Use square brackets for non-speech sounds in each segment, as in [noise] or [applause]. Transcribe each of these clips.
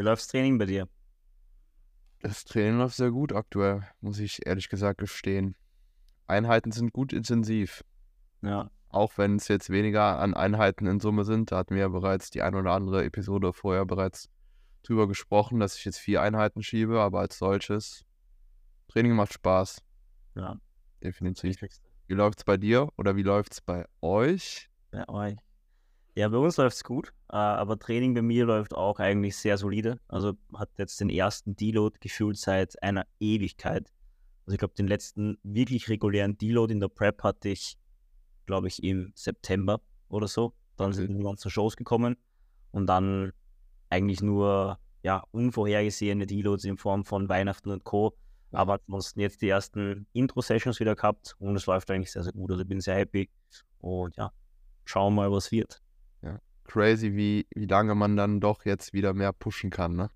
Wie läuft's Training bei dir? Das Training läuft sehr gut aktuell, muss ich ehrlich gesagt gestehen. Einheiten sind gut intensiv. Ja. Auch wenn es jetzt weniger an Einheiten in Summe sind, da hatten wir ja bereits die ein oder andere Episode vorher bereits drüber gesprochen, dass ich jetzt vier Einheiten schiebe, aber als solches, Training macht Spaß. Ja. Definitiv. Wie läuft's bei dir oder wie läuft's bei euch? Bei euch. Ja, bei uns läuft's gut, äh, aber Training bei mir läuft auch eigentlich sehr solide. Also hat jetzt den ersten Deload gefühlt seit einer Ewigkeit. Also ich glaube, den letzten wirklich regulären Deload in der Prep hatte ich, glaube ich, im September oder so. Dann sind die ganzen Shows gekommen und dann eigentlich nur ja, unvorhergesehene Deloads in Form von Weihnachten und Co. Aber ansonsten jetzt die ersten Intro-Sessions wieder gehabt und es läuft eigentlich sehr, sehr gut. Also ich bin sehr happy und ja, schauen wir mal, was wird. Crazy, wie, wie lange man dann doch jetzt wieder mehr pushen kann, ne?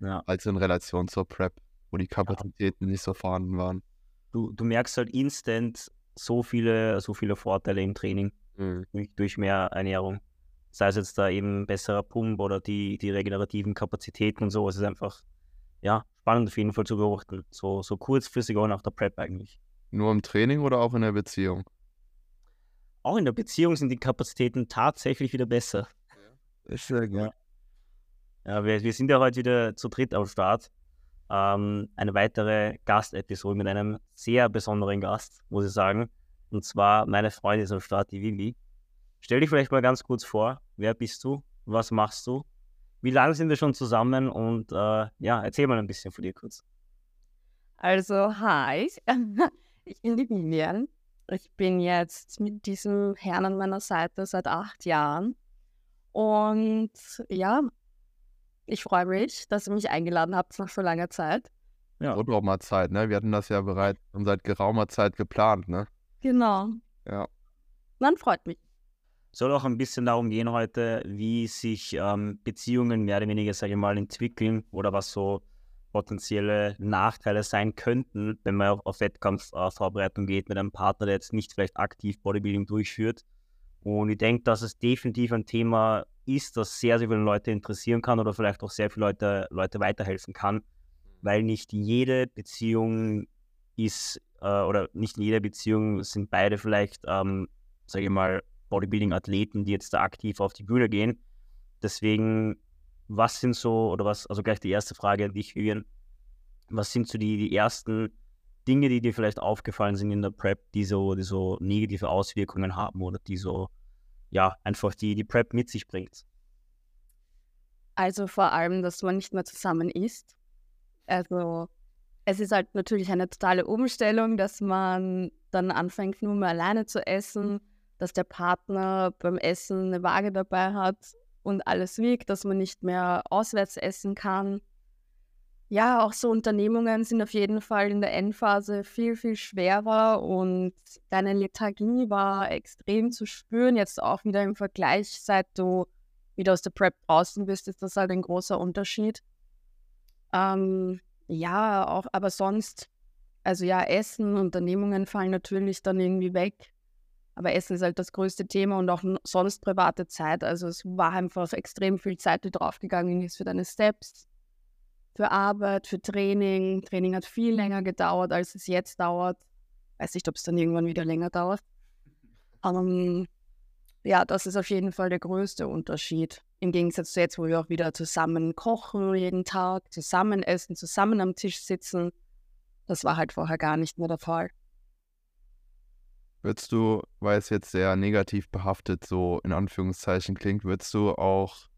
Ja. Als in Relation zur Prep, wo die Kapazitäten nicht so vorhanden waren. Du, du merkst halt instant so viele, so viele Vorteile im Training Mhm. durch, durch mehr Ernährung. Sei es jetzt da eben besserer Pump oder die, die regenerativen Kapazitäten und so. Es ist einfach, ja, spannend auf jeden Fall zu beobachten. So, so kurzfristig auch nach der Prep eigentlich. Nur im Training oder auch in der Beziehung? Auch in der Beziehung sind die Kapazitäten tatsächlich wieder besser. Ist sehr gut. Ja, wir, wir sind ja heute wieder zu dritt am Start. Ähm, eine weitere Gastepisode mit einem sehr besonderen Gast, muss ich sagen. Und zwar meine Freundin ist am Start, die Vivi. Stell dich vielleicht mal ganz kurz vor. Wer bist du? Was machst du? Wie lange sind wir schon zusammen? Und äh, ja, erzähl mal ein bisschen von dir kurz. Also, hi, [laughs] ich bin die Vivian. Ich bin jetzt mit diesem Herrn an meiner Seite seit acht Jahren. Und ja, ich freue mich, dass ihr mich eingeladen habt nach so langer Zeit. Ja. Wurde auch mal Zeit, ne? Wir hatten das ja bereits schon seit geraumer Zeit geplant, ne? Genau. Ja. Man freut mich. Soll auch ein bisschen darum gehen heute, wie sich ähm, Beziehungen mehr oder weniger, sage ich mal, entwickeln oder was so potenzielle Nachteile sein könnten, wenn man auf, auf Wettkampfvorbereitung geht mit einem Partner, der jetzt nicht vielleicht aktiv Bodybuilding durchführt. Und ich denke, dass es definitiv ein Thema ist, das sehr, sehr viele Leute interessieren kann oder vielleicht auch sehr viele Leute, Leute weiterhelfen kann, weil nicht jede Beziehung ist äh, oder nicht in jeder Beziehung sind beide vielleicht, ähm, sage ich mal, Bodybuilding-Athleten, die jetzt da aktiv auf die Bühne gehen. Deswegen, was sind so, oder was, also gleich die erste Frage an dich, Vivian, was sind so die, die ersten Dinge, die dir vielleicht aufgefallen sind in der Prep, die so, die so negative Auswirkungen haben oder die so, ja, einfach die, die Prep mit sich bringt? Also vor allem, dass man nicht mehr zusammen isst. Also es ist halt natürlich eine totale Umstellung, dass man dann anfängt, nur mehr alleine zu essen, dass der Partner beim Essen eine Waage dabei hat und alles wiegt, dass man nicht mehr auswärts essen kann. Ja, auch so Unternehmungen sind auf jeden Fall in der Endphase viel, viel schwerer und deine Lethargie war extrem zu spüren. Jetzt auch wieder im Vergleich, seit du wieder aus der Prep draußen bist, ist das halt ein großer Unterschied. Ähm, ja, auch, aber sonst, also ja, Essen, Unternehmungen fallen natürlich dann irgendwie weg. Aber Essen ist halt das größte Thema und auch sonst private Zeit. Also es war einfach extrem viel Zeit, die draufgegangen ist für deine Steps, für Arbeit, für Training. Training hat viel länger gedauert, als es jetzt dauert. Weiß nicht, ob es dann irgendwann wieder länger dauert. [laughs] Ähm, ja, das ist auf jeden Fall der größte Unterschied. Im Gegensatz zu jetzt, wo wir auch wieder zusammen kochen jeden Tag, zusammen essen, zusammen am Tisch sitzen. Das war halt vorher gar nicht mehr der Fall. Würdest du, weil es jetzt sehr negativ behaftet so in Anführungszeichen klingt, würdest du auch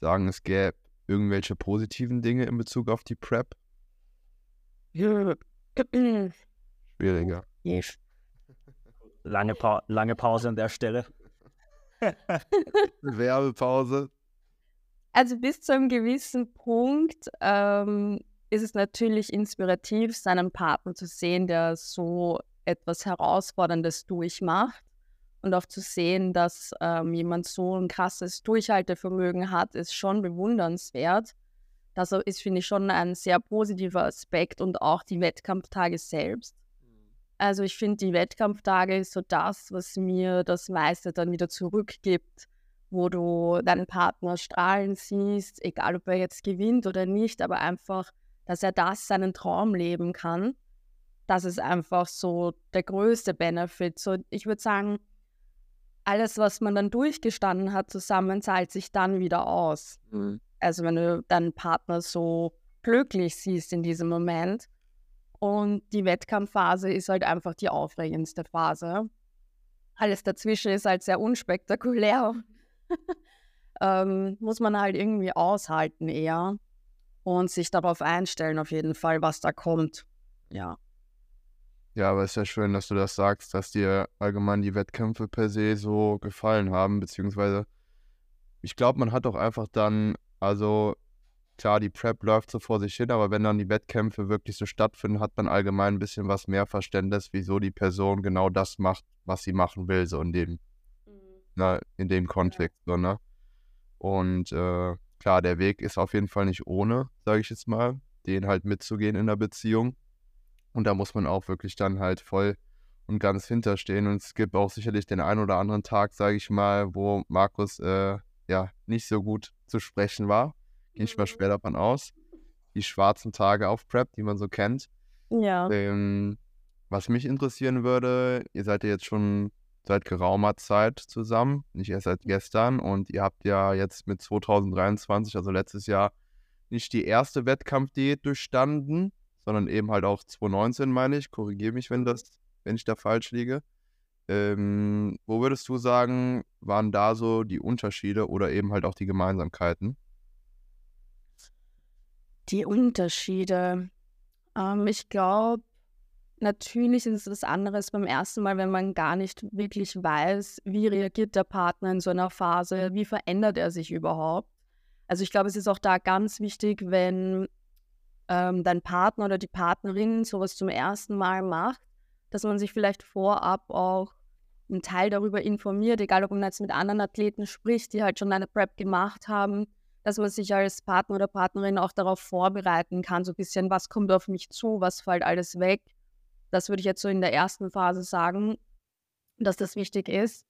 sagen, es gäbe irgendwelche positiven Dinge in Bezug auf die Prep? Schwieriger. Lange, pa lange Pause an der Stelle. [laughs] Werbepause. Also bis zu einem gewissen Punkt ähm, ist es natürlich inspirativ, seinen Partner zu sehen, der so etwas Herausforderndes durchmacht. Und auch zu sehen, dass ähm, jemand so ein krasses Durchhaltevermögen hat, ist schon bewundernswert. Das ist, finde ich, schon ein sehr positiver Aspekt und auch die Wettkampftage selbst. Also ich finde, die Wettkampftage ist so das, was mir das meiste dann wieder zurückgibt, wo du deinen Partner strahlen siehst, egal ob er jetzt gewinnt oder nicht, aber einfach, dass er das seinen Traum leben kann. Das ist einfach so der größte Benefit. So, ich würde sagen, alles, was man dann durchgestanden hat zusammen, zahlt sich dann wieder aus. Mhm. Also wenn du deinen Partner so glücklich siehst in diesem Moment. Und die Wettkampfphase ist halt einfach die aufregendste Phase. Alles dazwischen ist halt sehr unspektakulär. [laughs] ähm, muss man halt irgendwie aushalten eher und sich darauf einstellen auf jeden Fall, was da kommt. Ja. Ja, aber es ist ja schön, dass du das sagst, dass dir allgemein die Wettkämpfe per se so gefallen haben, beziehungsweise ich glaube, man hat auch einfach dann, also klar, die Prep läuft so vor sich hin, aber wenn dann die Wettkämpfe wirklich so stattfinden, hat man allgemein ein bisschen was mehr Verständnis, wieso die Person genau das macht, was sie machen will, so in dem, mhm. na, in dem Kontext, ja. so, ne? Und äh, klar, der Weg ist auf jeden Fall nicht ohne, sage ich jetzt mal, den halt mitzugehen in der Beziehung. Und da muss man auch wirklich dann halt voll und ganz hinterstehen. Und es gibt auch sicherlich den einen oder anderen Tag, sage ich mal, wo Markus äh, ja nicht so gut zu sprechen war. Gehe ich mal mhm. schwer davon aus. Die schwarzen Tage auf Prep, die man so kennt. Ja. Ähm, was mich interessieren würde, ihr seid ja jetzt schon seit geraumer Zeit zusammen, nicht erst seit gestern. Und ihr habt ja jetzt mit 2023, also letztes Jahr, nicht die erste Wettkampfdiät durchstanden, sondern eben halt auch 2019, meine ich. Korrigiere mich, wenn, das, wenn ich da falsch liege. Ähm, wo würdest du sagen, waren da so die Unterschiede oder eben halt auch die Gemeinsamkeiten? Die Unterschiede. Ähm, ich glaube, natürlich ist es was anderes beim ersten Mal, wenn man gar nicht wirklich weiß, wie reagiert der Partner in so einer Phase, wie verändert er sich überhaupt. Also ich glaube, es ist auch da ganz wichtig, wenn ähm, dein Partner oder die Partnerin sowas zum ersten Mal macht, dass man sich vielleicht vorab auch einen Teil darüber informiert, egal ob man jetzt mit anderen Athleten spricht, die halt schon eine Prep gemacht haben, dass man sich als Partner oder Partnerin auch darauf vorbereiten kann, so ein bisschen, was kommt auf mich zu, was fällt alles weg. Das würde ich jetzt so in der ersten Phase sagen, dass das wichtig ist.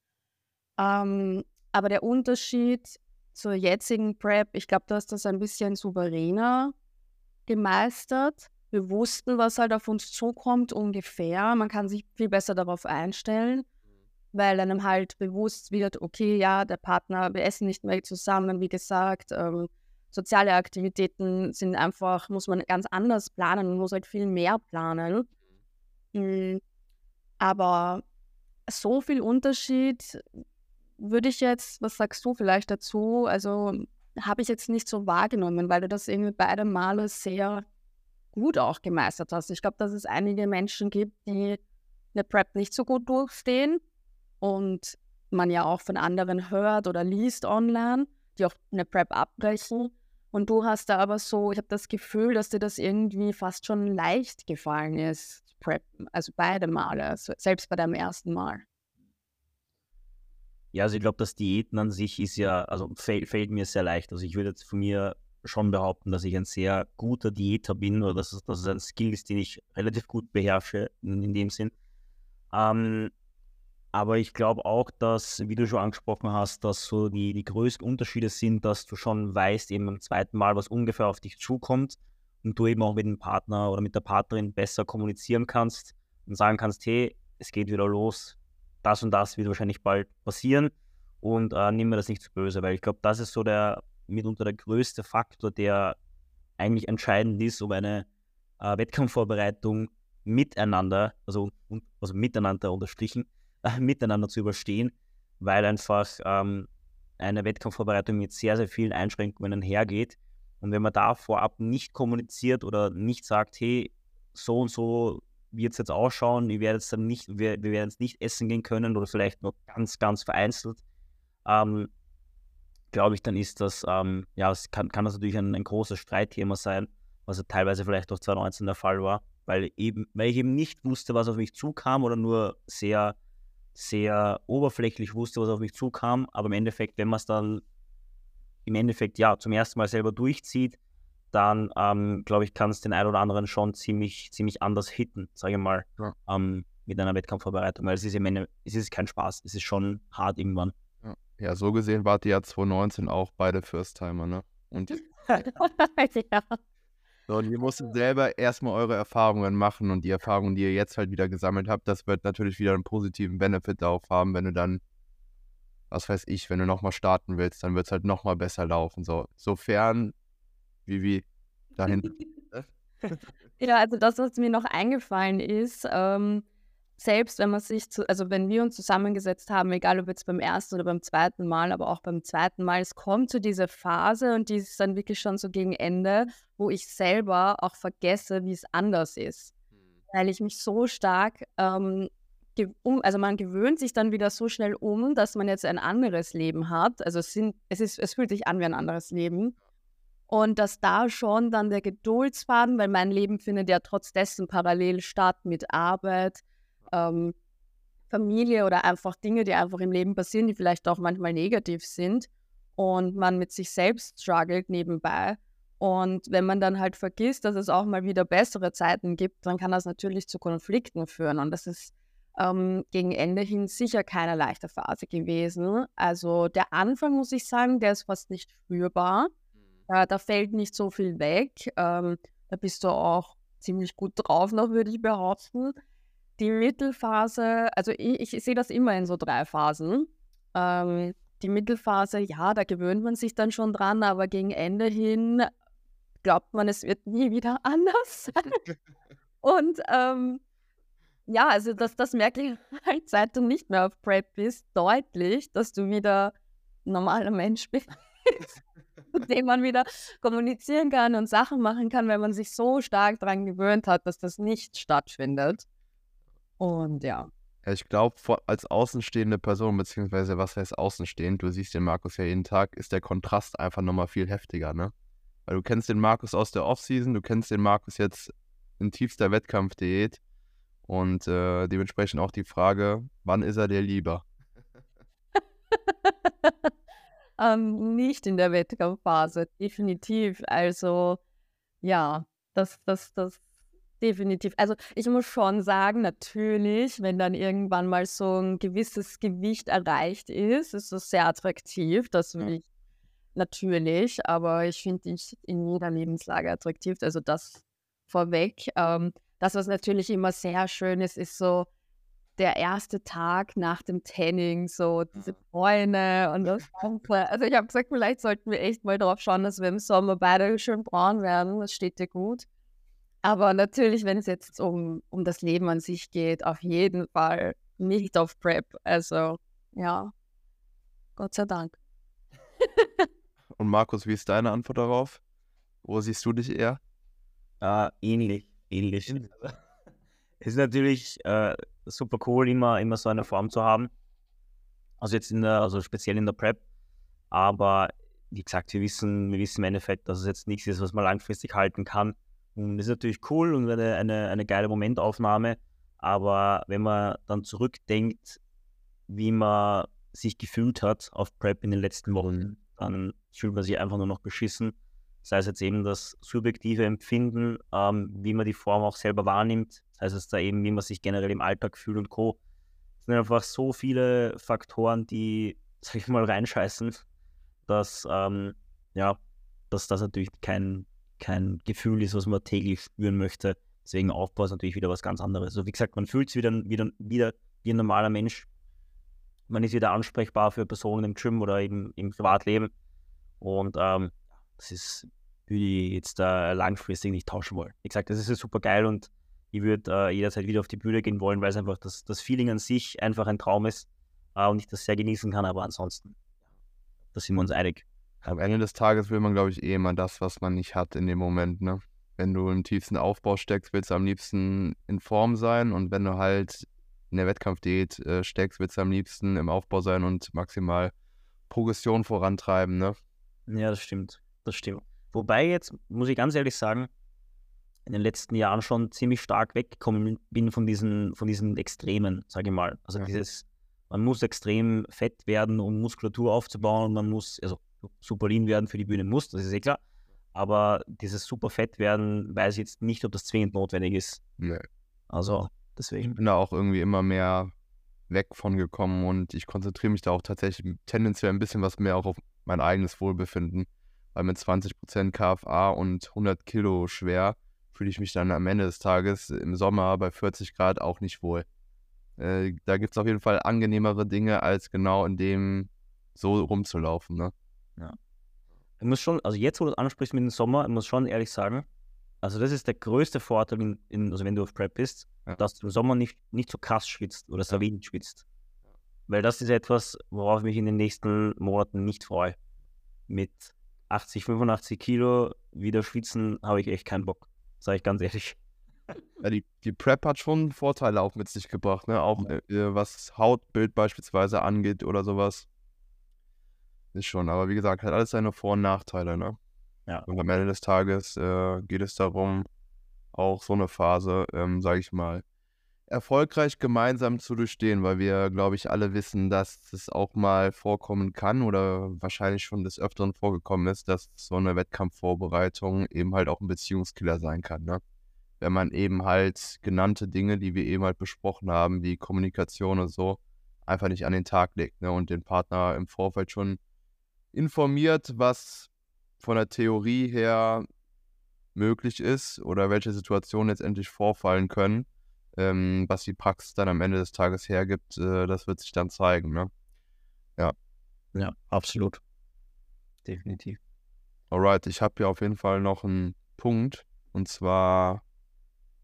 Ähm, aber der Unterschied zur jetzigen Prep, ich glaube, du hast das ein bisschen souveräner gemeistert. Wir wussten, was halt auf uns zukommt ungefähr. Man kann sich viel besser darauf einstellen weil einem halt bewusst wird, okay, ja, der Partner, wir essen nicht mehr zusammen, wie gesagt, ähm, soziale Aktivitäten sind einfach, muss man ganz anders planen, man muss halt viel mehr planen. Mhm. Aber so viel Unterschied würde ich jetzt, was sagst du vielleicht dazu? Also habe ich jetzt nicht so wahrgenommen, weil du das irgendwie beide Male sehr gut auch gemeistert hast. Ich glaube, dass es einige Menschen gibt, die eine Prep nicht so gut durchstehen und man ja auch von anderen hört oder liest online, die auch eine Prep abbrechen. Und du hast da aber so, ich habe das Gefühl, dass dir das irgendwie fast schon leicht gefallen ist, Prep, also beide Male, also selbst bei deinem ersten Mal. Ja, also ich glaube, das Diäten an sich ist ja, also fällt, fällt mir sehr leicht. Also ich würde jetzt von mir schon behaupten, dass ich ein sehr guter Diäter bin oder dass es, ein Skill ist, den ich relativ gut beherrsche in, in dem Sinn. Ähm, aber ich glaube auch, dass, wie du schon angesprochen hast, dass so die, die größten Unterschiede sind, dass du schon weißt, eben beim zweiten Mal, was ungefähr auf dich zukommt und du eben auch mit dem Partner oder mit der Partnerin besser kommunizieren kannst und sagen kannst, hey, es geht wieder los, das und das wird wahrscheinlich bald passieren und äh, nimm mir das nicht zu böse, weil ich glaube, das ist so der mitunter der größte Faktor, der eigentlich entscheidend ist, um eine äh, Wettkampfvorbereitung miteinander, also, also miteinander unterstrichen, [laughs] miteinander zu überstehen, weil einfach ähm, eine Wettkampfvorbereitung mit sehr, sehr vielen Einschränkungen hergeht. Und wenn man da vorab nicht kommuniziert oder nicht sagt, hey, so und so wird es jetzt ausschauen, ich werde jetzt dann nicht, wir, wir werden jetzt nicht essen gehen können oder vielleicht nur ganz, ganz vereinzelt, ähm, glaube ich, dann ist das, ähm, ja, es kann, kann das natürlich ein, ein großes Streitthema sein, was ja teilweise vielleicht auch 2019 der Fall war, weil eben, weil ich eben nicht wusste, was auf mich zukam oder nur sehr sehr oberflächlich wusste, was auf mich zukam, aber im Endeffekt, wenn man es dann im Endeffekt ja zum ersten Mal selber durchzieht, dann ähm, glaube ich, kann es den einen oder anderen schon ziemlich, ziemlich anders hitten, sage ich mal, ja. ähm, mit einer Wettkampfvorbereitung, weil es ist im Ende, es ist kein Spaß, es ist schon hart irgendwann. Ja. Ja, so gesehen wart ihr ja 2019 auch beide First-Timer, ne? Und, [laughs] ja. so, und ihr musstet selber erstmal eure Erfahrungen machen und die Erfahrungen, die ihr jetzt halt wieder gesammelt habt, das wird natürlich wieder einen positiven Benefit darauf haben, wenn du dann, was weiß ich, wenn du nochmal starten willst, dann wird es halt nochmal besser laufen. So, sofern, wie, wie, dahin. [laughs] [laughs] Ja, also das, was mir noch eingefallen ist, ähm, selbst wenn man sich, zu, also wenn wir uns zusammengesetzt haben, egal ob jetzt beim ersten oder beim zweiten Mal, aber auch beim zweiten Mal, es kommt zu dieser Phase und die ist dann wirklich schon so gegen Ende, wo ich selber auch vergesse, wie es anders ist. Weil ich mich so stark, ähm, um, also man gewöhnt sich dann wieder so schnell um, dass man jetzt ein anderes Leben hat. Also es, sind, es, ist, es fühlt sich an wie ein anderes Leben. Und dass da schon dann der Geduldsfaden, weil mein Leben findet ja trotz dessen parallel statt mit Arbeit, ähm, Familie oder einfach Dinge, die einfach im Leben passieren, die vielleicht auch manchmal negativ sind und man mit sich selbst struggelt nebenbei. Und wenn man dann halt vergisst, dass es auch mal wieder bessere Zeiten gibt, dann kann das natürlich zu Konflikten führen. Und das ist ähm, gegen Ende hin sicher keine leichte Phase gewesen. Also der Anfang, muss ich sagen, der ist fast nicht spürbar. Äh, da fällt nicht so viel weg. Ähm, da bist du auch ziemlich gut drauf noch, würde ich behaupten. Die Mittelphase, also ich, ich sehe das immer in so drei Phasen. Ähm, die Mittelphase, ja, da gewöhnt man sich dann schon dran, aber gegen Ende hin glaubt man, es wird nie wieder [laughs] anders. Und ähm, ja, also das, das merke ich halt, seit du nicht mehr auf Prep bist, deutlich, dass du wieder normaler Mensch bist, [laughs] mit dem man wieder kommunizieren kann und Sachen machen kann, weil man sich so stark daran gewöhnt hat, dass das nicht stattfindet. Und ja. Ja, ich glaube, als außenstehende Person, beziehungsweise was heißt außenstehend, du siehst den Markus ja jeden Tag, ist der Kontrast einfach nochmal viel heftiger, ne? Weil du kennst den Markus aus der Offseason, du kennst den Markus jetzt in tiefster Wettkampfdiät und äh, dementsprechend auch die Frage, wann ist er dir lieber? [laughs] ähm, nicht in der Wettkampfphase, definitiv. Also ja, das, das, das definitiv. Also ich muss schon sagen, natürlich, wenn dann irgendwann mal so ein gewisses Gewicht erreicht ist, ist das sehr attraktiv. Das will ich natürlich, aber ich finde dich in jeder Lebenslage attraktiv. Also das vorweg. Ähm, das, was natürlich immer sehr schön ist, ist so der erste Tag nach dem Tanning, so diese Bräune und das Ganze. Also ich habe gesagt, vielleicht sollten wir echt mal drauf schauen, dass wir im Sommer beide schön braun werden. Das steht dir gut. Aber natürlich, wenn es jetzt um, um das Leben an sich geht, auf jeden Fall nicht auf Prep. Also ja, Gott sei Dank. [laughs] Und Markus, wie ist deine Antwort darauf? Wo siehst du dich eher? Äh, ähnlich, ähnlich. Es ist natürlich äh, super cool, immer, immer so eine Form zu haben. Also jetzt in der, also speziell in der Prep. Aber wie gesagt, wir wissen, wir wissen im Endeffekt, dass es jetzt nichts ist, was man langfristig halten kann. Und das ist natürlich cool und eine, eine, eine geile Momentaufnahme. Aber wenn man dann zurückdenkt, wie man sich gefühlt hat auf Prep in den letzten Wochen, dann fühlt man sich einfach nur noch beschissen. Sei es jetzt eben das subjektive Empfinden, ähm, wie man die Form auch selber wahrnimmt, sei es da eben, wie man sich generell im Alltag fühlt und Co. Es sind einfach so viele Faktoren, die, [laughs] sag ich mal, reinscheißen, dass, ähm, ja, dass das natürlich kein, kein Gefühl ist, was man täglich spüren möchte. Deswegen Aufbau ist natürlich wieder was ganz anderes. Also wie gesagt, man fühlt sich wieder, wieder, wieder wie ein normaler Mensch. Man ist wieder ansprechbar für Personen im Gym oder eben im Privatleben. Und ähm, das ist, würde ich jetzt äh, langfristig nicht tauschen wollen. Wie gesagt, das ist super geil und ich würde äh, jederzeit wieder auf die Bühne gehen wollen, weil es einfach das, das Feeling an sich einfach ein Traum ist äh, und ich das sehr genießen kann. Aber ansonsten, da sind wir uns einig. Am Ende des Tages will man, glaube ich, eh immer das, was man nicht hat in dem Moment, ne? Wenn du im tiefsten Aufbau steckst, willst du am liebsten in Form sein und wenn du halt in der Wettkampfdiät äh, steckst, willst du am liebsten im Aufbau sein und maximal Progression vorantreiben, ne? Ja, das stimmt. Das stimmt. Wobei jetzt, muss ich ganz ehrlich sagen, in den letzten Jahren schon ziemlich stark weggekommen bin von diesen, von diesen Extremen, sage ich mal. Also Ja. dieses, man muss extrem fett werden, um Muskulatur aufzubauen und man muss, also super lean werden für die Bühne muss, das ist eh klar. Aber dieses super fett werden, weiß ich jetzt nicht, ob das zwingend notwendig ist. Nee. Also Ich deswegen. bin da auch irgendwie immer mehr weg von gekommen und ich konzentriere mich da auch tatsächlich tendenziell ein bisschen was mehr auch auf mein eigenes Wohlbefinden, weil mit 20% KFA und 100 Kilo schwer fühle ich mich dann am Ende des Tages im Sommer bei 40 Grad auch nicht wohl. Äh, da gibt es auf jeden Fall angenehmere Dinge, als genau in dem so rumzulaufen. Ne? Ja. Ich muss schon, also jetzt, wo du ansprichst mit dem Sommer, ich muss schon ehrlich sagen, also das ist der größte Vorteil, in, in, also wenn du auf Prep bist, ja. dass du im Sommer nicht, nicht so krass schwitzt oder so wenig schwitzt. Weil das ist etwas, worauf ich mich in den nächsten Monaten nicht freue. Mit 80, 85 Kilo wieder schwitzen habe ich echt keinen Bock. Sage ich ganz ehrlich. [laughs] Ja, die, die Prep hat schon Vorteile auch mit sich gebracht, ne? Auch äh, was Hautbild beispielsweise angeht oder sowas. Ist schon, aber wie gesagt, hat alles seine Vor- und Nachteile, ne? Ja. Und am Ende des Tages äh, geht es darum, auch so eine Phase, ähm, sage ich mal, erfolgreich gemeinsam zu durchstehen, weil wir, glaube ich, alle wissen, dass es auch mal vorkommen kann oder wahrscheinlich schon des Öfteren vorgekommen ist, dass so eine Wettkampfvorbereitung eben halt auch ein Beziehungskiller sein kann. Ne? Wenn man eben halt genannte Dinge, die wir eben halt besprochen haben, wie Kommunikation und so, einfach nicht an den Tag legt ne? und den Partner im Vorfeld schon informiert, was von der Theorie her möglich ist oder welche Situationen letztendlich vorfallen können ähm, was die Praxis dann am Ende des Tages hergibt, äh, das wird sich dann zeigen. Ne? Ja. Ja, absolut. Definitiv. Alright, ich habe hier auf jeden Fall noch einen Punkt und zwar,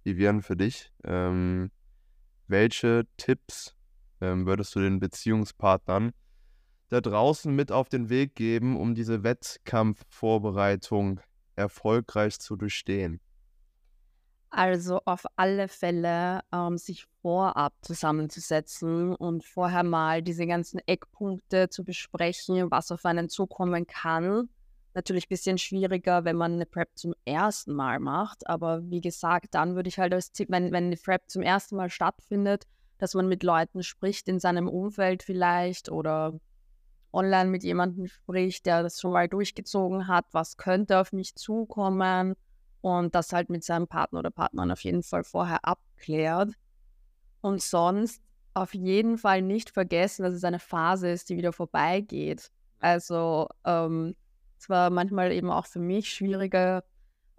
Vivian, für dich. Ähm, welche Tipps ähm, würdest du den Beziehungspartnern da draußen mit auf den Weg geben, um diese Wettkampfvorbereitung erfolgreich zu durchstehen? Also auf alle Fälle ähm, sich vorab zusammenzusetzen und vorher mal diese ganzen Eckpunkte zu besprechen, was auf einen zukommen kann. Natürlich ein bisschen schwieriger, wenn man eine Prep zum ersten Mal macht, aber wie gesagt, dann würde ich halt als Tipp, wenn, wenn eine Prep zum ersten Mal stattfindet, dass man mit Leuten spricht in seinem Umfeld vielleicht oder online mit jemandem spricht, der das schon mal durchgezogen hat, was könnte auf mich zukommen und das halt mit seinem Partner oder Partnerin auf jeden Fall vorher abklärt. Und sonst auf jeden Fall nicht vergessen, dass es eine Phase ist, die wieder vorbeigeht. Also ähm, es manchmal eben auch für mich schwieriger,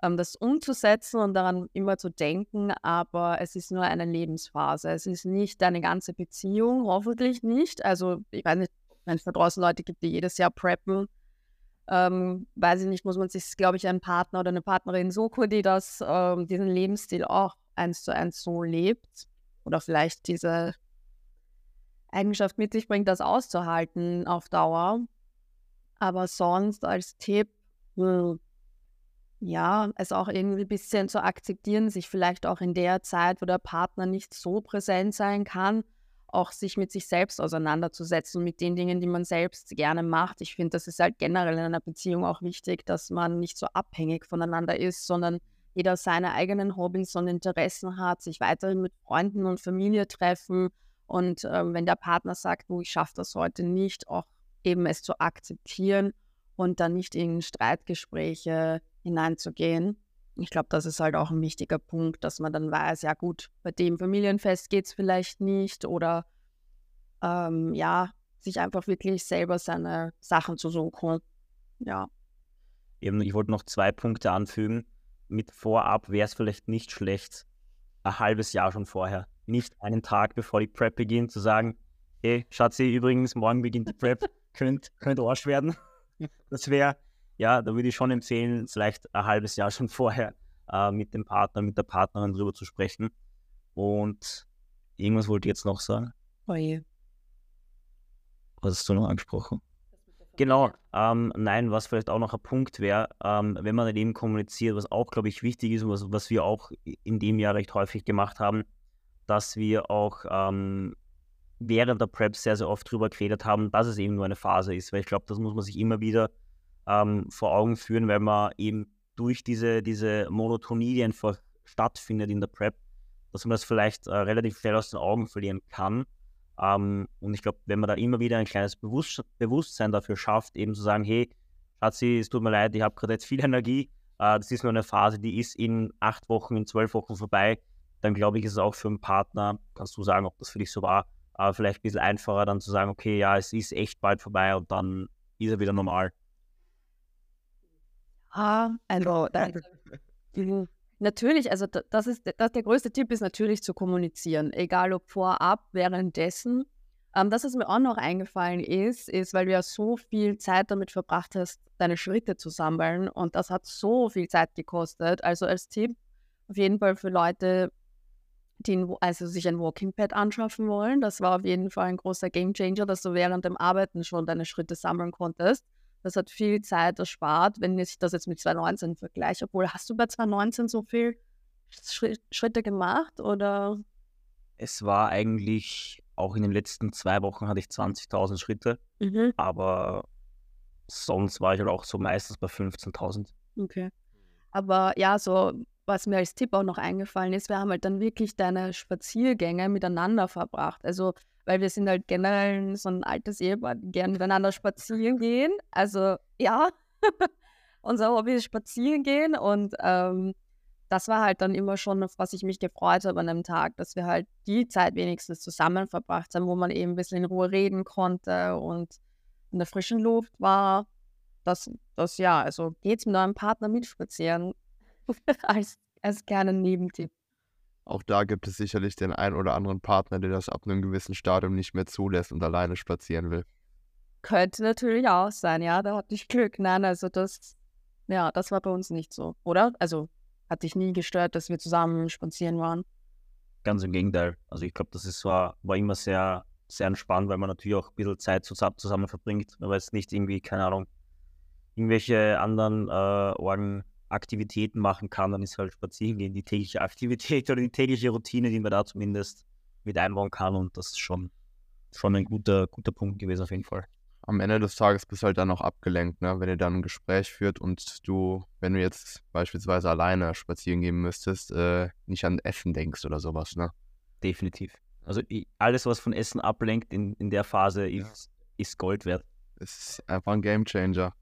ähm, das umzusetzen und daran immer zu denken, aber es ist nur eine Lebensphase. Es ist nicht deine ganze Beziehung, hoffentlich nicht. Also ich weiß nicht, wenn es da draußen Leute gibt, die jedes Jahr preppen, ähm, weiß ich nicht, muss man sich, glaube ich, einen Partner oder eine Partnerin suchen, die das, ähm, diesen Lebensstil auch eins zu eins so lebt oder vielleicht diese Eigenschaft mit sich bringt, das auszuhalten auf Dauer. Aber sonst als Tipp, hm, ja, es auch irgendwie ein bisschen zu akzeptieren, sich vielleicht auch in der Zeit, wo der Partner nicht so präsent sein kann, auch sich mit sich selbst auseinanderzusetzen mit den Dingen, die man selbst gerne macht. Ich finde, das ist halt generell in einer Beziehung auch wichtig, dass man nicht so abhängig voneinander ist, sondern jeder seine eigenen Hobbys und Interessen hat, sich weiterhin mit Freunden und Familie treffen. Und ähm, wenn der Partner sagt, du, ich schaffe das heute nicht, auch eben es zu akzeptieren und dann nicht in Streitgespräche hineinzugehen ich glaube, das ist halt auch ein wichtiger Punkt, dass man dann weiß, ja gut, bei dem Familienfest geht es vielleicht nicht oder ähm, ja, sich einfach wirklich selber seine Sachen zu suchen. Ja. Eben, ich wollte noch zwei Punkte anfügen. Mit Vorab wäre es vielleicht nicht schlecht, ein halbes Jahr schon vorher, nicht einen Tag bevor die Prep beginnt, zu sagen, hey, Schatzi, übrigens, morgen beginnt die Prep, [laughs] könnt, könnt Arsch werden. Das wäre ja, da würde ich schon empfehlen, vielleicht ein halbes Jahr [laughs] schon vorher äh, mit dem Partner, mit der Partnerin drüber zu sprechen. Und irgendwas wollte ich jetzt noch sagen. Oh je. Was hast du noch angesprochen? Genau, ähm, nein, was vielleicht auch noch ein Punkt wäre, ähm, wenn man eben kommuniziert, was auch, glaube ich, wichtig ist und was, was wir auch in dem Jahr recht häufig gemacht haben, dass wir auch ähm, während der Prep sehr, sehr oft drüber geredet haben, dass es eben nur eine Phase ist, weil ich glaube, das muss man sich immer wieder ähm, vor Augen führen, weil man eben durch diese, diese Monotonie, die einfach stattfindet in der Prep, dass man das vielleicht äh, relativ schnell aus den Augen verlieren kann. Ähm, und ich glaube, wenn man da immer wieder ein kleines Bewusst Bewusstsein dafür schafft, eben zu sagen, hey, Schatzi, es tut mir leid, ich habe gerade jetzt viel [laughs] Energie, äh, das ist nur eine Phase, die ist in acht Wochen, in zwölf Wochen vorbei, dann glaube ich, ist es auch für einen Partner, kannst du sagen, ob das für dich so war, aber vielleicht ein bisschen einfacher dann zu sagen, okay, ja, es ist echt bald vorbei und dann ist er wieder normal. Ah, also [laughs] mhm. natürlich, also das ist das, der größte Tipp ist natürlich zu kommunizieren, egal ob vorab, währenddessen. Ähm, das, was mir auch noch eingefallen ist, ist, weil du ja so viel Zeit damit verbracht hast, deine Schritte zu sammeln und das hat so viel Zeit gekostet. Also als Tipp auf jeden Fall für Leute, die also sich ein Walking Pad anschaffen wollen. Das war auf jeden Fall ein großer Gamechanger, dass du während dem Arbeiten schon deine Schritte sammeln konntest. Das hat viel Zeit erspart, wenn ich das jetzt mit 2019 vergleiche. Obwohl, hast du bei 2019 so viel Schritte gemacht oder? Es war eigentlich, auch in den letzten zwei Wochen hatte ich 20.000 Schritte, mhm. aber sonst war ich halt auch so meistens bei 15.000. Okay. Aber ja, so was mir als Tipp auch noch eingefallen ist, wir haben halt dann wirklich deine Spaziergänge miteinander verbracht. Also weil wir sind halt generell so ein altes Ehepaar, die gerne miteinander spazieren gehen. Also ja, [laughs] unser Hobby ist spazieren gehen und ähm, das war halt dann immer schon, auf was ich mich gefreut habe an einem Tag, dass wir halt die Zeit wenigstens zusammen verbracht haben, wo man eben ein bisschen in Ruhe reden konnte und in der frischen Luft war. Das, das ja, also geht's mit eurem Partner mitspazieren [laughs] als, als kleinen Nebentipp. Auch da gibt es sicherlich den einen oder anderen Partner, der das ab einem gewissen Stadium nicht mehr zulässt und alleine spazieren will. Könnte natürlich auch sein, ja, da hatte ich Glück. Nein, also das, ja, das war bei uns nicht so, oder? Also hat dich nie gestört, dass wir zusammen spazieren waren? Ganz im Gegenteil. Also ich glaube, das ist war, war immer sehr, sehr entspannt, weil man natürlich auch ein bisschen Zeit zusammen, verbringt. Aber jetzt nicht irgendwie, keine Ahnung, irgendwelche anderen äh, Orgen Aktivitäten machen kann, dann ist halt spazieren gehen die tägliche Aktivität [laughs] oder die tägliche Routine, die man da zumindest mit einbauen kann. Und das ist schon, schon ein guter, guter Punkt gewesen auf jeden Fall. Am Ende des Tages bist du halt dann auch abgelenkt, ne? wenn ihr dann ein Gespräch führt und du, wenn du jetzt beispielsweise alleine spazieren gehen müsstest, äh, nicht an Essen denkst oder sowas. Ne? Definitiv. Also alles, was von Essen ablenkt in, in der Phase, ist, ist Gold wert. Es ist einfach ein Gamechanger.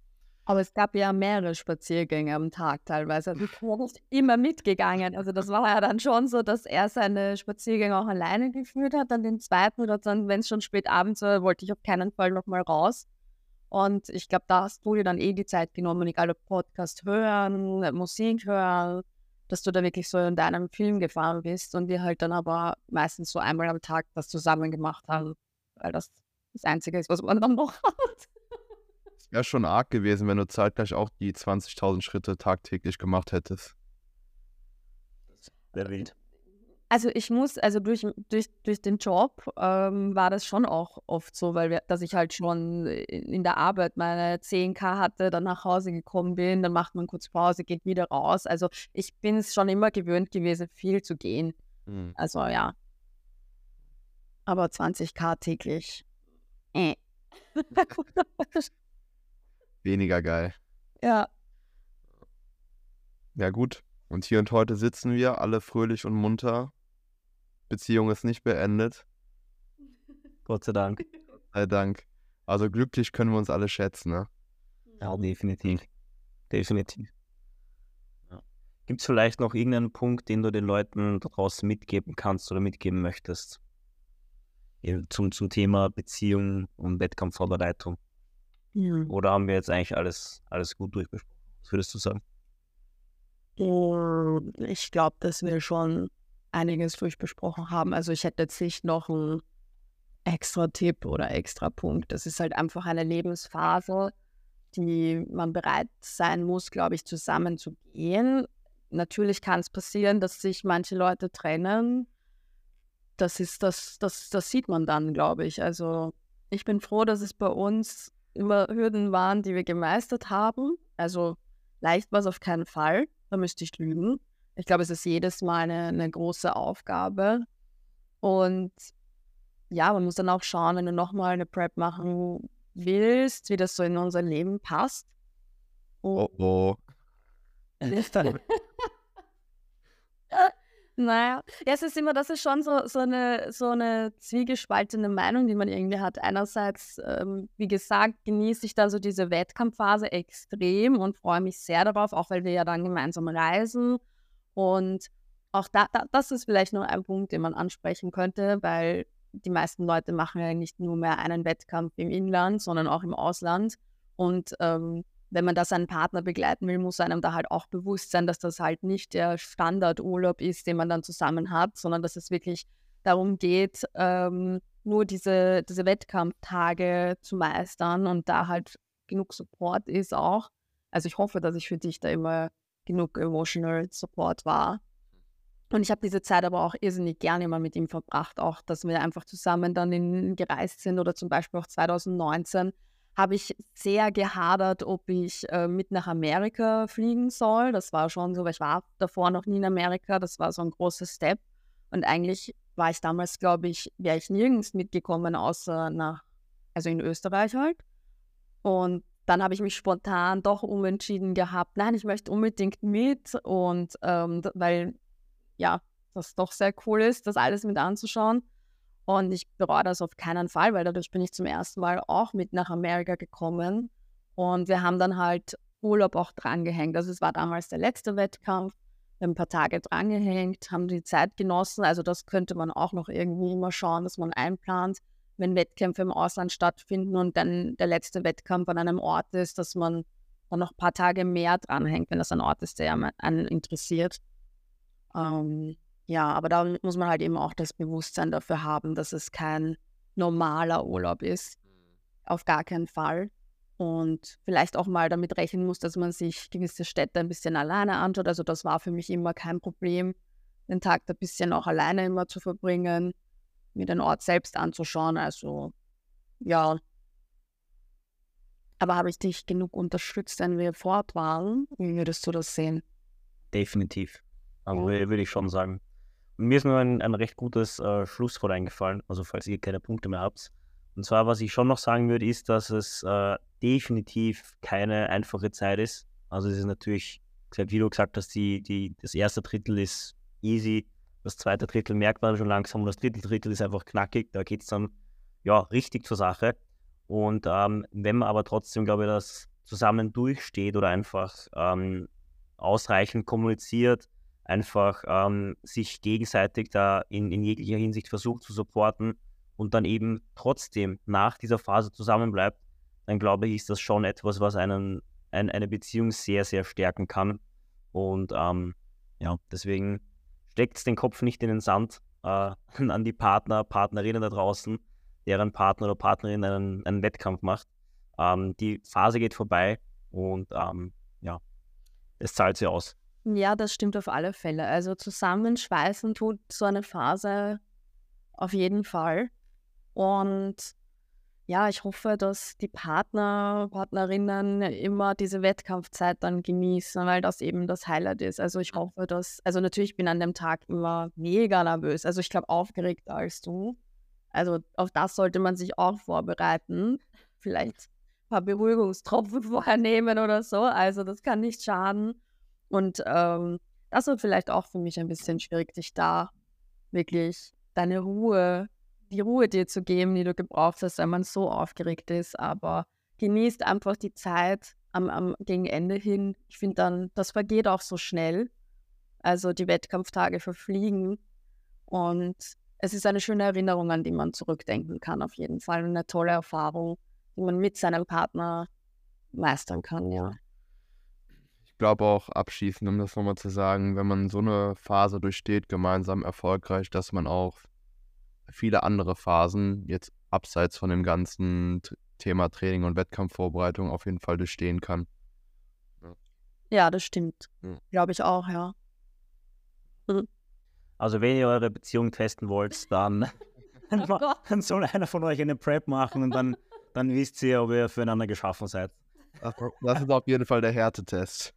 Aber es gab ja mehrere Spaziergänge am Tag teilweise. Also ich bin nicht immer mitgegangen. Also das war ja dann schon so, dass er seine Spaziergänge auch alleine geführt hat. Dann den zweiten oder dann, wenn es schon spät abends war, wollte ich auf keinen Fall nochmal raus. Und ich glaube, da hast du dir dann eh die Zeit genommen, egal ob Podcast hören, Musik hören, dass du da wirklich so in deinem Film gefahren bist und wir halt dann aber meistens so einmal am Tag das zusammen gemacht haben, weil das das Einzige ist, was man dann noch hat [laughs] wäre schon arg gewesen, wenn du zeitgleich auch die 20.000 Schritte tagtäglich gemacht hättest. Wäre wild. Also ich muss, also durch, durch, durch den Job ähm, war das schon auch oft so, weil wir, dass ich halt schon in der Arbeit meine 10k hatte, dann nach Hause gekommen bin, dann macht man kurz Pause, geht wieder raus. Also ich bin es schon immer gewöhnt gewesen, viel zu gehen. Mhm. Also ja. Aber 20k täglich. Äh. [laughs] [laughs] weniger geil. Ja. Ja, gut. Und hier und heute sitzen wir alle fröhlich und munter. Beziehung ist nicht beendet. [laughs] Gott sei Dank. Gott sei Dank. Also glücklich können wir uns alle schätzen, ne? Ja, definitiv. Definitiv. Ja. Gibt es vielleicht noch irgendeinen Punkt, den du den Leuten draußen mitgeben kannst oder mitgeben möchtest? Zum, zum Thema Beziehung und Wettkampfvorbereitung. Ja. Oder haben wir jetzt eigentlich alles, alles gut durchbesprochen? Was würdest du sagen? Ich glaube, dass wir schon einiges durchbesprochen haben. Also ich hätte jetzt nicht noch einen extra Tipp oder extra Punkt. Das ist halt einfach eine Lebensphase, die man bereit sein muss, glaube ich, zusammen zu gehen. Natürlich kann es passieren, dass sich manche Leute trennen. Das ist das, das, das sieht man dann, glaube ich. Also ich bin froh, dass es bei uns immer Hürden waren, die wir gemeistert haben. Also leicht war es auf keinen Fall, da müsste ich lügen. Ich glaube, es ist jedes Mal eine, eine große Aufgabe. Und ja, man muss dann auch schauen, wenn du nochmal eine Prep machen willst, wie das so in unser Leben passt. Und oh oh. [laughs] Naja, ja, es ist immer, das ist schon so, so, eine, so eine zwiegespaltene Meinung, die man irgendwie hat. Einerseits, ähm, wie gesagt, genieße ich da so diese Wettkampfphase extrem und freue mich sehr darauf, auch weil wir ja dann gemeinsam reisen. Und auch da, da, das ist vielleicht noch ein Punkt, den man ansprechen könnte, weil die meisten Leute machen ja nicht nur mehr einen Wettkampf im Inland, sondern auch im Ausland. Und ähm, wenn man da seinen Partner begleiten will, muss einem da halt auch bewusst sein, dass das halt nicht der Standardurlaub ist, den man dann zusammen hat, sondern dass es wirklich darum geht, ähm, nur diese, diese Wettkampftage zu meistern und da halt genug Support ist auch. Also ich hoffe, dass ich für dich da immer genug emotional Support war. Und ich habe diese Zeit aber auch irrsinnig gerne immer mit ihm verbracht, auch dass wir einfach zusammen dann in, gereist sind oder zum Beispiel auch 2019 habe ich sehr gehadert, ob ich äh, mit nach Amerika fliegen soll. Das war schon so, weil ich war davor noch nie in Amerika. Das war so ein großer Step. Und eigentlich war ich damals, glaube ich, wäre ich nirgends mitgekommen, außer nach, also in Österreich halt. Und dann habe ich mich spontan doch umentschieden gehabt, nein, ich möchte unbedingt mit und ähm, weil ja, das doch sehr cool ist, das alles mit anzuschauen. Und ich bereue das auf keinen Fall, weil dadurch bin ich zum ersten Mal auch mit nach Amerika gekommen. Und wir haben dann halt Urlaub auch drangehängt. Also es war damals der letzte Wettkampf. Wir haben ein paar Tage drangehängt, haben die Zeit genossen. Also das könnte man auch noch irgendwie immer schauen, dass man einplant, wenn Wettkämpfe im Ausland stattfinden und dann der letzte Wettkampf an einem Ort ist, dass man dann noch ein paar Tage mehr dranhängt, wenn das ein Ort ist, der einen interessiert. Ähm, ja, aber da muss man halt eben auch das Bewusstsein dafür haben, dass es kein normaler Urlaub ist. Mhm. Auf gar keinen Fall. Und vielleicht auch mal damit rechnen muss, dass man sich gewisse Städte ein bisschen alleine anschaut. Also das war für mich immer kein Problem, den Tag ein bisschen auch alleine immer zu verbringen, mir den Ort selbst anzuschauen. Also ja. Aber habe ich dich genug unterstützt, wenn wir fort waren? Wie würdest du das sehen? Definitiv. Also würde ich schon sagen. Mir ist nur ein, ein recht gutes äh, Schlusswort eingefallen, also falls ihr keine Punkte mehr habt. Und zwar, was ich schon noch sagen würde, ist, dass es äh, definitiv keine einfache Zeit ist. Also es ist natürlich, wie du gesagt hast, die, die, das erste Drittel ist easy, das zweite Drittel merkt man schon langsam und das dritte Drittel ist einfach knackig. Da geht es dann ja richtig zur Sache. Und ähm, wenn man aber trotzdem, glaube ich, das zusammen durchsteht oder einfach ähm, ausreichend kommuniziert, einfach ähm, sich gegenseitig da in, in jeglicher Hinsicht versucht zu supporten und dann eben trotzdem nach dieser Phase zusammenbleibt, dann glaube ich, ist das schon etwas, was einen, ein, eine Beziehung sehr, sehr stärken kann. Und ähm, ja, deswegen steckt den Kopf nicht in den Sand äh, [laughs] an die Partner, Partnerinnen da draußen, deren Partner oder Partnerin einen, einen Wettkampf macht. Ähm, die Phase geht vorbei und ähm, ja, es zahlt sie aus. Ja, das stimmt auf alle Fälle. Also zusammenschweißen tut so eine Phase auf jeden Fall. Und ja, ich hoffe, dass die Partner, Partnerinnen immer diese Wettkampfzeit dann genießen, weil das eben das Highlight ist. Also ich hoffe, dass, also natürlich bin ich an dem Tag immer mega nervös. Also ich glaube aufgeregter als du. Also auf das sollte man sich auch vorbereiten. Vielleicht ein paar Beruhigungstropfen [laughs] vorher nehmen oder so. Also das kann nicht schaden. Und ähm, das wird vielleicht auch für mich ein bisschen schwierig, dich da wirklich deine Ruhe, die Ruhe dir zu geben, die du gebraucht hast, wenn man so aufgeregt ist. Aber genießt einfach die Zeit am, am gegen Ende hin. Ich finde dann, das vergeht auch so schnell. Also die Wettkampftage verfliegen. Und es ist eine schöne Erinnerung, an die man zurückdenken kann, auf jeden Fall. Eine tolle Erfahrung, die man mit seinem Partner meistern kann, ja glaube auch abschließend, um das nochmal zu sagen, wenn man so eine Phase durchsteht, gemeinsam erfolgreich, dass man auch viele andere Phasen jetzt abseits von dem ganzen Thema Training und Wettkampfvorbereitung auf jeden Fall durchstehen kann. Ja, ja das stimmt. Ja. Glaube ich auch, ja. Mhm. Also wenn ihr eure Beziehung testen wollt, dann, [laughs] oh [laughs] dann soll einer von euch eine Prep machen und dann, dann wisst ihr, ob ihr füreinander geschaffen seid. Das ist auf jeden Fall der Härtetest.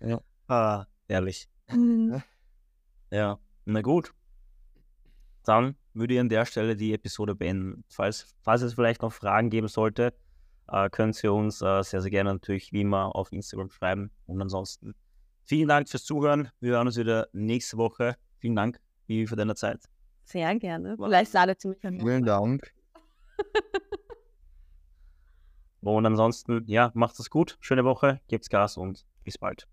Ja. Ah, ehrlich. Mhm. Ja, na gut. Dann würde ich an der Stelle die Episode beenden. Falls, falls es vielleicht noch Fragen geben sollte, äh, können Sie uns äh, sehr, sehr gerne natürlich wie immer auf Instagram schreiben. Und ansonsten vielen Dank fürs Zuhören. Wir hören uns wieder nächste Woche. Vielen Dank, Vivi, für deine Zeit. Sehr gerne. Vielleicht ladet sie mich an. Vielen Dank. [laughs] und ansonsten, ja, macht es gut. Schöne Woche, gebt's Gas und bis bald.